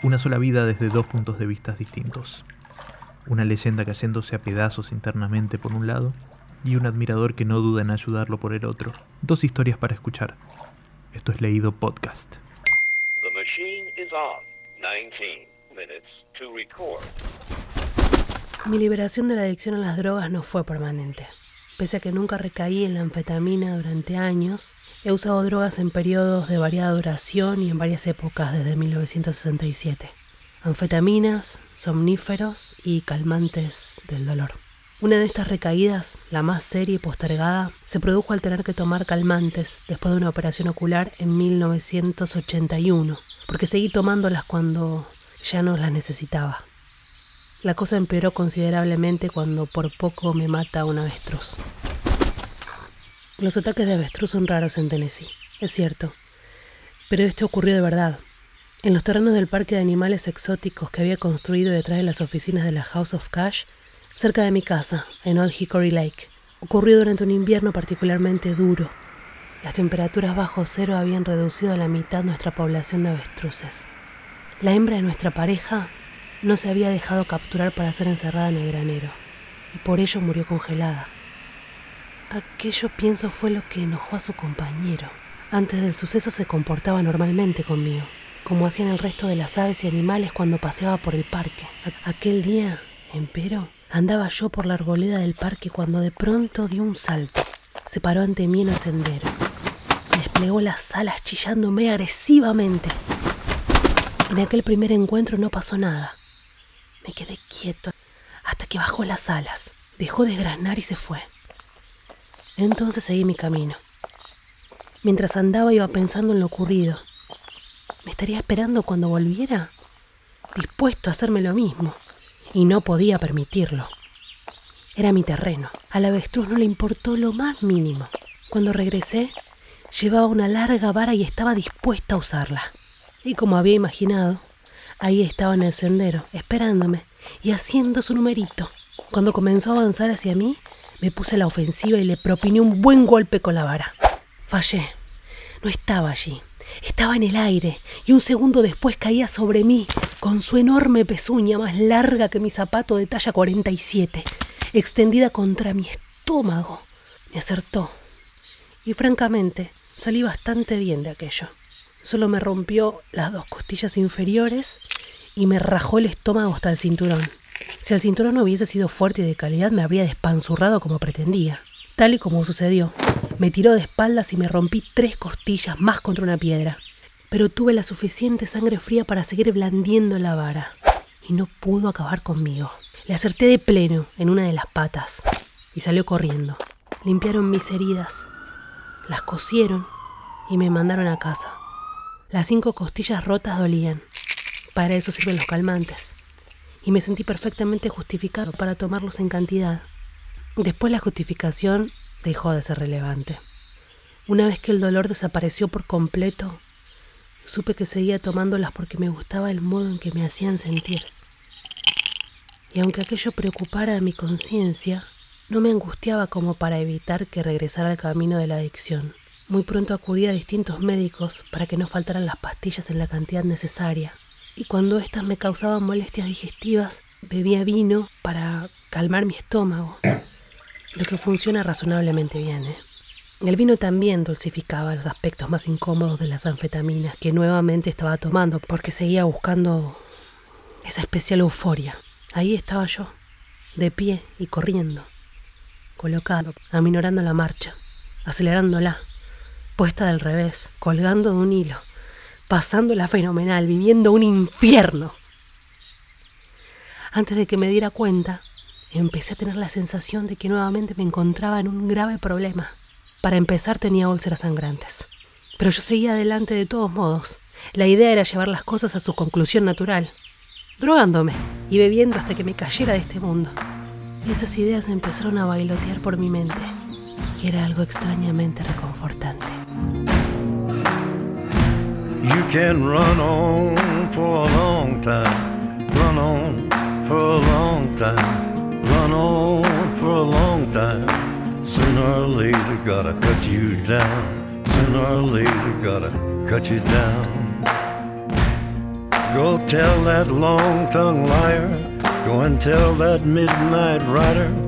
Una sola vida desde dos puntos de vista distintos. Una leyenda cayéndose a pedazos internamente por un lado y un admirador que no duda en ayudarlo por el otro. Dos historias para escuchar. Esto es Leído Podcast. The machine is on. 19 minutes to record. Mi liberación de la adicción a las drogas no fue permanente. Pese a que nunca recaí en la anfetamina durante años, he usado drogas en periodos de variada duración y en varias épocas desde 1967. Anfetaminas, somníferos y calmantes del dolor. Una de estas recaídas, la más seria y postergada, se produjo al tener que tomar calmantes después de una operación ocular en 1981, porque seguí tomándolas cuando ya no las necesitaba. La cosa empeoró considerablemente cuando por poco me mata un avestruz. Los ataques de avestruz son raros en Tennessee, es cierto, pero esto ocurrió de verdad. En los terrenos del parque de animales exóticos que había construido detrás de las oficinas de la House of Cash, cerca de mi casa, en Old Hickory Lake. Ocurrió durante un invierno particularmente duro. Las temperaturas bajo cero habían reducido a la mitad nuestra población de avestruces. La hembra de nuestra pareja no se había dejado capturar para ser encerrada en el granero, y por ello murió congelada. Aquello pienso fue lo que enojó a su compañero. Antes del suceso se comportaba normalmente conmigo, como hacían el resto de las aves y animales cuando paseaba por el parque. aquel día, empero, Andaba yo por la arboleda del parque cuando de pronto dio un salto. Se paró ante mí en el sendero. Desplegó las alas chillándome agresivamente. En aquel primer encuentro no pasó nada. Me quedé quieto hasta que bajó las alas, dejó de granar y se fue. Entonces seguí mi camino. Mientras andaba iba pensando en lo ocurrido. ¿Me estaría esperando cuando volviera? Dispuesto a hacerme lo mismo y no podía permitirlo. Era mi terreno. Al avestruz no le importó lo más mínimo. Cuando regresé, llevaba una larga vara y estaba dispuesta a usarla. Y como había imaginado, ahí estaba en el sendero, esperándome y haciendo su numerito. Cuando comenzó a avanzar hacia mí, me puse la ofensiva y le propiné un buen golpe con la vara. Fallé. No estaba allí. Estaba en el aire y un segundo después caía sobre mí con su enorme pezuña más larga que mi zapato de talla 47, extendida contra mi estómago. Me acertó y francamente salí bastante bien de aquello. Solo me rompió las dos costillas inferiores y me rajó el estómago hasta el cinturón. Si el cinturón no hubiese sido fuerte y de calidad, me habría despanzurrado como pretendía. Tal y como sucedió, me tiró de espaldas y me rompí tres costillas más contra una piedra. Pero tuve la suficiente sangre fría para seguir blandiendo la vara. Y no pudo acabar conmigo. Le acerté de pleno en una de las patas y salió corriendo. Limpiaron mis heridas, las cosieron y me mandaron a casa. Las cinco costillas rotas dolían. Para eso sirven los calmantes. Y me sentí perfectamente justificado para tomarlos en cantidad. Después la justificación dejó de ser relevante. Una vez que el dolor desapareció por completo, supe que seguía tomándolas porque me gustaba el modo en que me hacían sentir. Y aunque aquello preocupara a mi conciencia, no me angustiaba como para evitar que regresara al camino de la adicción. Muy pronto acudí a distintos médicos para que no faltaran las pastillas en la cantidad necesaria. Y cuando éstas me causaban molestias digestivas, bebía vino para calmar mi estómago lo que funciona razonablemente bien. ¿eh? El vino también dulcificaba los aspectos más incómodos de las anfetaminas que nuevamente estaba tomando porque seguía buscando esa especial euforia. Ahí estaba yo, de pie y corriendo, colocado, aminorando la marcha, acelerándola, puesta del revés, colgando de un hilo, pasándola fenomenal, viviendo un infierno. Antes de que me diera cuenta, empecé a tener la sensación de que nuevamente me encontraba en un grave problema. Para empezar tenía úlceras sangrantes. Pero yo seguía adelante de todos modos. La idea era llevar las cosas a su conclusión natural, drogándome y bebiendo hasta que me cayera de este mundo. Esas ideas empezaron a bailotear por mi mente, que era algo extrañamente reconfortante. You can run on for a long time, run on for a long time. run on for a long time. Sooner or later, gotta cut you down. Sooner or later, gotta cut you down. Go tell that long tongued liar. Go and tell that midnight rider.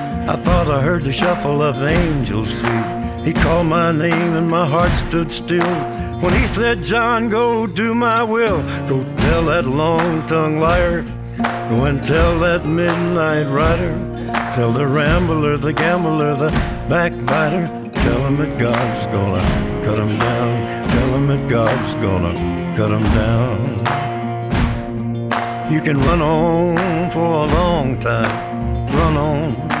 I thought I heard the shuffle of angels sweet. He called my name and my heart stood still. When he said, John, go do my will. Go tell that long tongued liar. Go and tell that midnight rider. Tell the rambler, the gambler, the backbiter. Tell him that God's gonna cut him down. Tell him that God's gonna cut him down. You can run on for a long time. Run on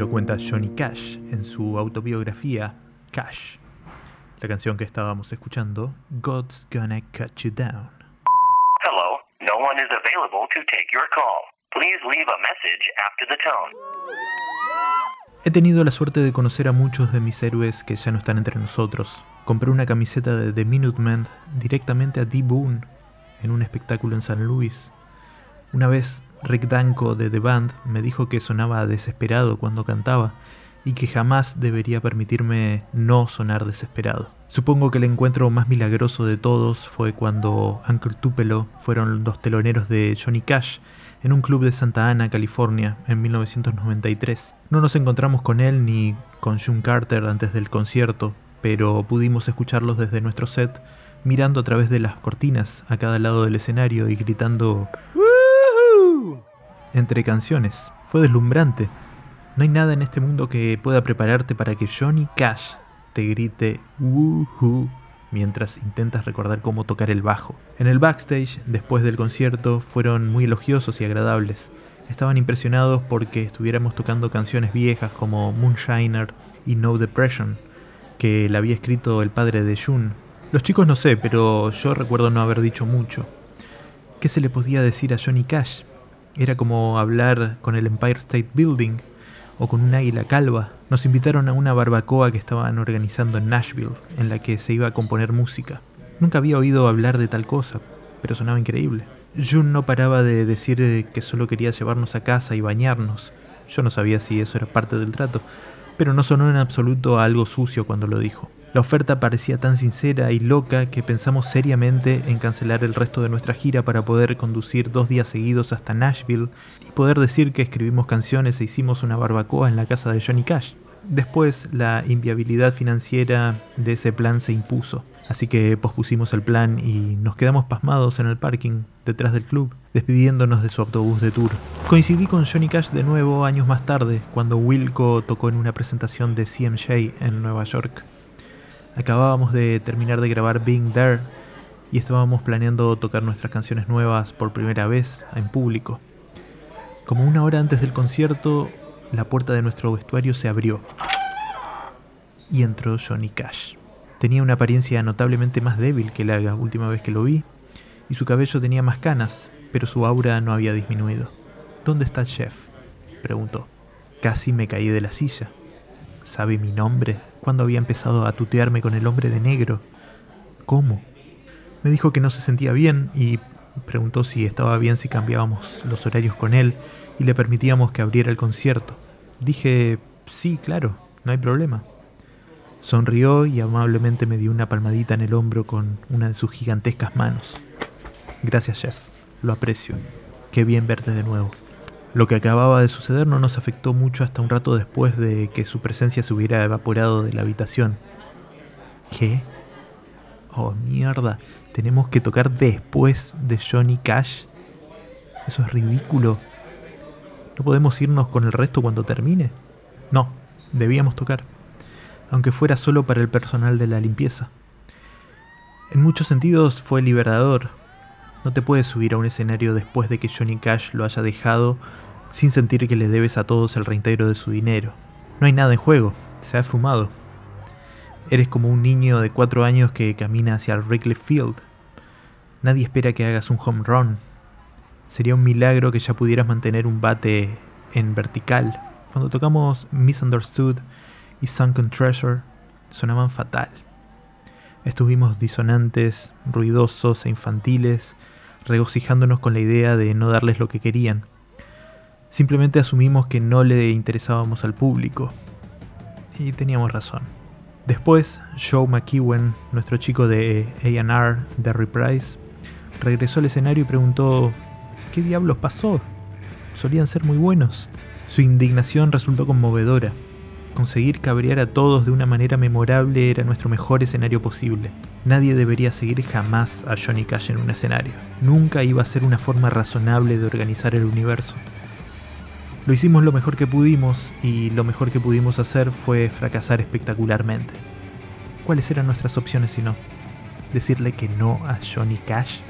Lo cuenta Johnny Cash en su autobiografía Cash. La canción que estábamos escuchando, God's Gonna Cut You Down. Hello, no one is available to take your call. Please leave a message after the tone. He tenido la suerte de conocer a muchos de mis héroes que ya no están entre nosotros. Compré una camiseta de The Minutemen directamente a D. Boone en un espectáculo en San Luis. Una vez Rick Danko de The Band me dijo que sonaba desesperado cuando cantaba y que jamás debería permitirme no sonar desesperado. Supongo que el encuentro más milagroso de todos fue cuando Uncle Tupelo fueron los teloneros de Johnny Cash en un club de Santa Ana, California, en 1993. No nos encontramos con él ni con June Carter antes del concierto, pero pudimos escucharlos desde nuestro set, mirando a través de las cortinas a cada lado del escenario y gritando "¡Woohoo!" Entre canciones. Fue deslumbrante. No hay nada en este mundo que pueda prepararte para que Johnny Cash te grite "Woohoo!" mientras intentas recordar cómo tocar el bajo. En el backstage, después del concierto, fueron muy elogiosos y agradables. Estaban impresionados porque estuviéramos tocando canciones viejas como Moonshiner y No Depression, que la había escrito el padre de June. Los chicos no sé, pero yo recuerdo no haber dicho mucho. ¿Qué se le podía decir a Johnny Cash? Era como hablar con el Empire State Building o con un águila calva. Nos invitaron a una barbacoa que estaban organizando en Nashville, en la que se iba a componer música. Nunca había oído hablar de tal cosa, pero sonaba increíble. June no paraba de decir eh, que solo quería llevarnos a casa y bañarnos. Yo no sabía si eso era parte del trato, pero no sonó en absoluto a algo sucio cuando lo dijo. La oferta parecía tan sincera y loca que pensamos seriamente en cancelar el resto de nuestra gira para poder conducir dos días seguidos hasta Nashville y poder decir que escribimos canciones e hicimos una barbacoa en la casa de Johnny Cash. Después, la inviabilidad financiera de ese plan se impuso, así que pospusimos el plan y nos quedamos pasmados en el parking detrás del club, despidiéndonos de su autobús de tour. Coincidí con Johnny Cash de nuevo años más tarde, cuando Wilco tocó en una presentación de CMJ en Nueva York. Acabábamos de terminar de grabar Being There y estábamos planeando tocar nuestras canciones nuevas por primera vez en público. Como una hora antes del concierto, la puerta de nuestro vestuario se abrió y entró Johnny Cash. Tenía una apariencia notablemente más débil que la última vez que lo vi y su cabello tenía más canas, pero su aura no había disminuido. ¿Dónde está el chef? preguntó. Casi me caí de la silla. ¿Sabe mi nombre? ¿Cuándo había empezado a tutearme con el hombre de negro? ¿Cómo? Me dijo que no se sentía bien y Preguntó si estaba bien si cambiábamos los horarios con él y le permitíamos que abriera el concierto. Dije, sí, claro, no hay problema. Sonrió y amablemente me dio una palmadita en el hombro con una de sus gigantescas manos. Gracias, Jeff. Lo aprecio. Qué bien verte de nuevo. Lo que acababa de suceder no nos afectó mucho hasta un rato después de que su presencia se hubiera evaporado de la habitación. ¿Qué? Oh, mierda. Tenemos que tocar después de Johnny Cash. Eso es ridículo. ¿No podemos irnos con el resto cuando termine? No, debíamos tocar. Aunque fuera solo para el personal de la limpieza. En muchos sentidos fue liberador. No te puedes subir a un escenario después de que Johnny Cash lo haya dejado sin sentir que le debes a todos el reintegro de su dinero. No hay nada en juego, se ha fumado. Eres como un niño de cuatro años que camina hacia el Wrigley Field. Nadie espera que hagas un home run. Sería un milagro que ya pudieras mantener un bate en vertical. Cuando tocamos Misunderstood y Sunken Treasure, sonaban fatal. Estuvimos disonantes, ruidosos e infantiles, regocijándonos con la idea de no darles lo que querían. Simplemente asumimos que no le interesábamos al público. Y teníamos razón. Después, Joe McEwen, nuestro chico de AR de Reprise, regresó al escenario y preguntó, ¿qué diablos pasó? Solían ser muy buenos. Su indignación resultó conmovedora. Conseguir cabrear a todos de una manera memorable era nuestro mejor escenario posible. Nadie debería seguir jamás a Johnny Cash en un escenario. Nunca iba a ser una forma razonable de organizar el universo. Lo hicimos lo mejor que pudimos y lo mejor que pudimos hacer fue fracasar espectacularmente. ¿Cuáles eran nuestras opciones si no? ¿Decirle que no a Johnny Cash?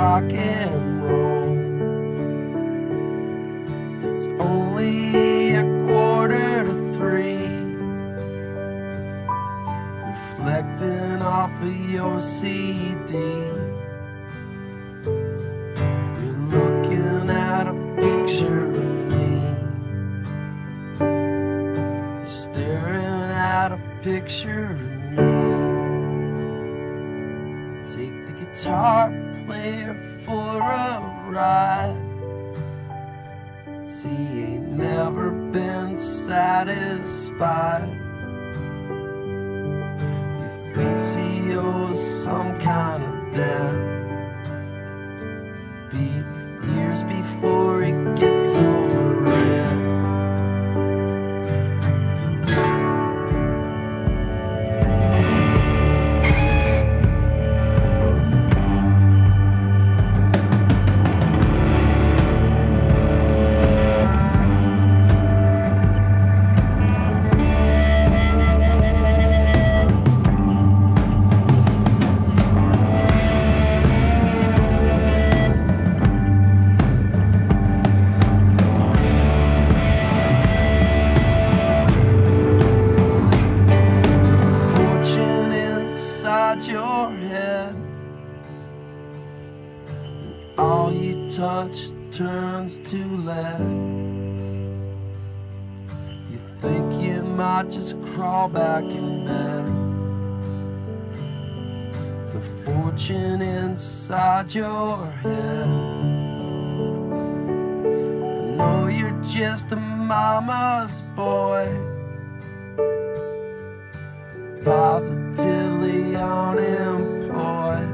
Rock and roll, it's only a quarter to three. Reflecting off of your CD. You're looking at a picture of me. You're staring at a picture guitar player for a ride. See, ain't never been satisfied. He thinks he owes some kind of debt be years before he gets Fortune inside your head. I know you're just a mama's boy. Positively unemployed.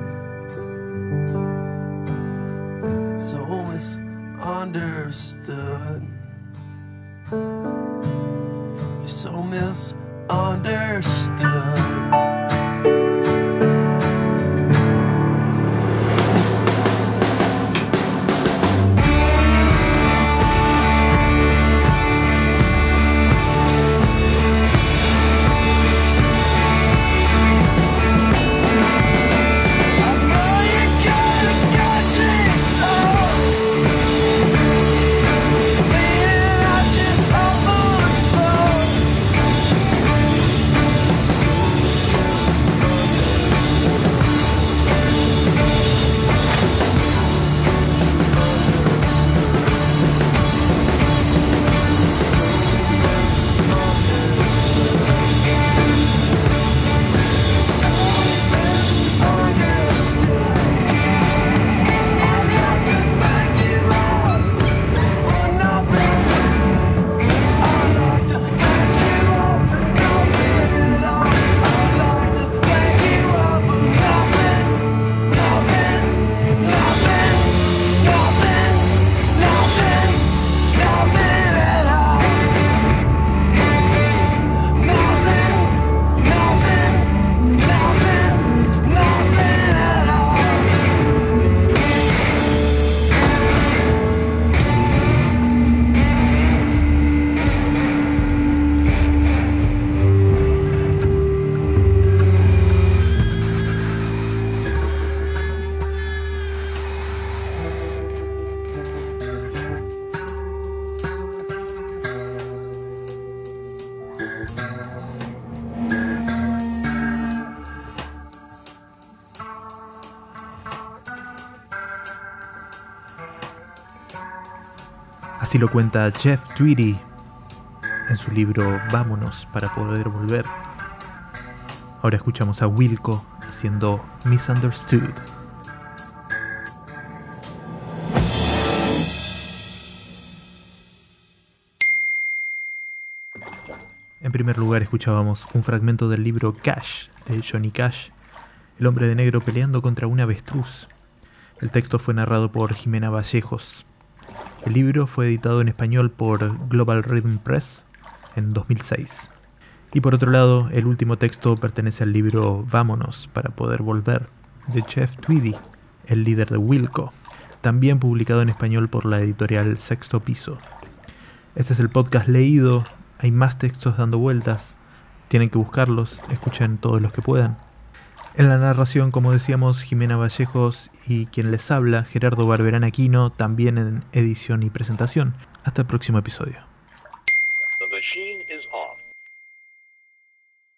So misunderstood. You're so misunderstood. Así lo cuenta Jeff Tweedy en su libro Vámonos para poder volver. Ahora escuchamos a Wilco haciendo Misunderstood. En primer lugar escuchábamos un fragmento del libro Cash de Johnny Cash, el hombre de negro peleando contra un avestruz. El texto fue narrado por Jimena Vallejos. El libro fue editado en español por Global Rhythm Press en 2006. Y por otro lado, el último texto pertenece al libro Vámonos para poder volver, de Jeff Tweedy, el líder de Wilco, también publicado en español por la editorial Sexto Piso. Este es el podcast leído, hay más textos dando vueltas, tienen que buscarlos, escuchen todos los que puedan. En la narración, como decíamos, Jimena Vallejos y quien les habla, Gerardo Barberán Aquino, también en edición y presentación. Hasta el próximo episodio.